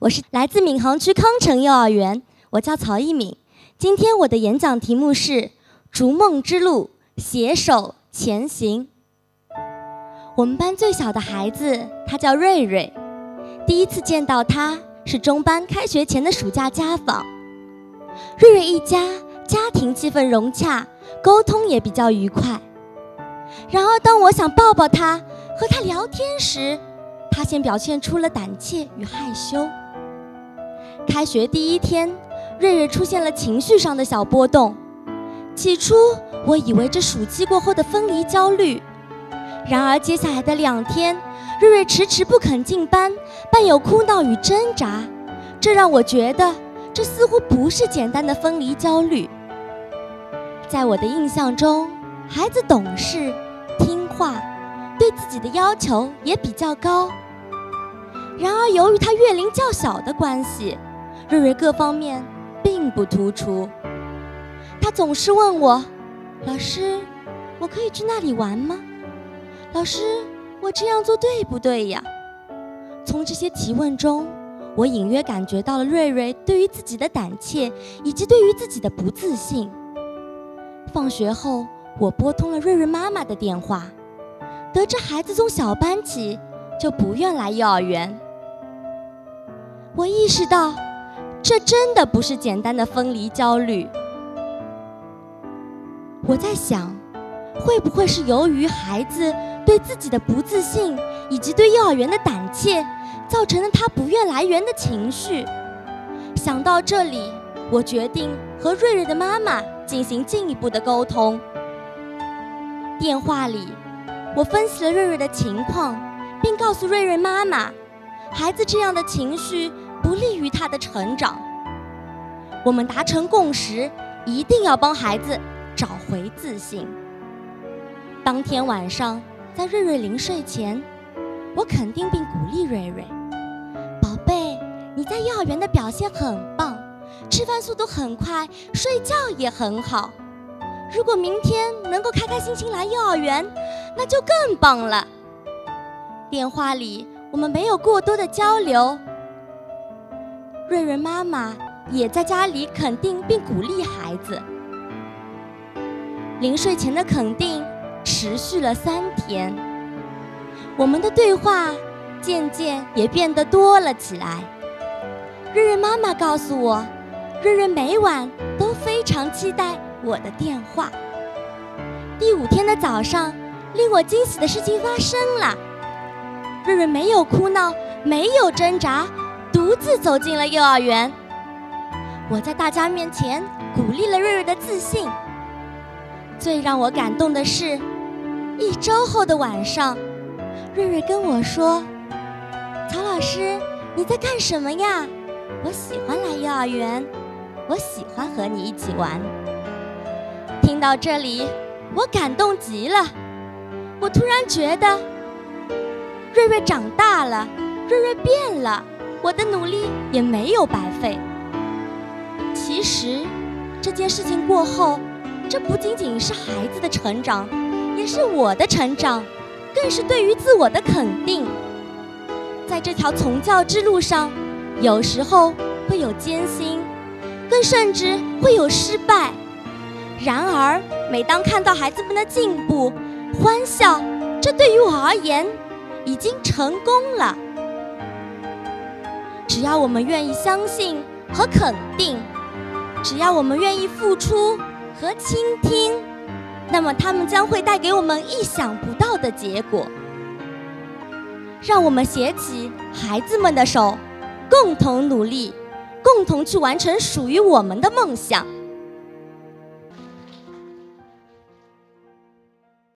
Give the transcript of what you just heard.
我是来自闵行区康城幼儿园，我叫曹一敏。今天我的演讲题目是《逐梦之路，携手前行》。我们班最小的孩子，他叫瑞瑞。第一次见到他是中班开学前的暑假家访。瑞瑞一家家庭气氛融洽，沟通也比较愉快。然而，当我想抱抱他和他聊天时，他先表现出了胆怯与害羞。开学第一天，瑞瑞出现了情绪上的小波动。起初，我以为这暑期过后的分离焦虑。然而，接下来的两天，瑞瑞迟迟不肯进班，伴有哭闹与挣扎，这让我觉得这似乎不是简单的分离焦虑。在我的印象中，孩子懂事、听话，对自己的要求也比较高。然而，由于他月龄较小的关系，瑞瑞各方面并不突出。他总是问我：“老师，我可以去那里玩吗？”“老师，我这样做对不对呀？”从这些提问中，我隐约感觉到了瑞瑞对于自己的胆怯，以及对于自己的不自信。放学后，我拨通了瑞瑞妈妈的电话，得知孩子从小班起就不愿来幼儿园。我意识到，这真的不是简单的分离焦虑。我在想，会不会是由于孩子对自己的不自信，以及对幼儿园的胆怯，造成了他不愿来园的情绪？想到这里，我决定和瑞瑞的妈妈进行进一步的沟通。电话里，我分析了瑞瑞的情况，并告诉瑞瑞妈妈。孩子这样的情绪不利于他的成长。我们达成共识，一定要帮孩子找回自信。当天晚上，在瑞瑞临睡前，我肯定并鼓励瑞瑞：“宝贝，你在幼儿园的表现很棒，吃饭速度很快，睡觉也很好。如果明天能够开开心心来幼儿园，那就更棒了。”电话里。我们没有过多的交流。瑞瑞妈妈也在家里肯定并鼓励孩子。临睡前的肯定持续了三天，我们的对话渐渐也变得多了起来。瑞瑞妈妈告诉我，瑞瑞每晚都非常期待我的电话。第五天的早上，令我惊喜的事情发生了。瑞瑞没有哭闹，没有挣扎，独自走进了幼儿园。我在大家面前鼓励了瑞瑞的自信。最让我感动的是，一周后的晚上，瑞瑞跟我说：“曹老师，你在干什么呀？我喜欢来幼儿园，我喜欢和你一起玩。”听到这里，我感动极了。我突然觉得。瑞瑞长大了，瑞瑞变了，我的努力也没有白费。其实，这件事情过后，这不仅仅是孩子的成长，也是我的成长，更是对于自我的肯定。在这条从教之路上，有时候会有艰辛，更甚至会有失败。然而，每当看到孩子们的进步、欢笑，这对于我而言。已经成功了。只要我们愿意相信和肯定，只要我们愿意付出和倾听，那么他们将会带给我们意想不到的结果。让我们携起孩子们的手，共同努力，共同去完成属于我们的梦想。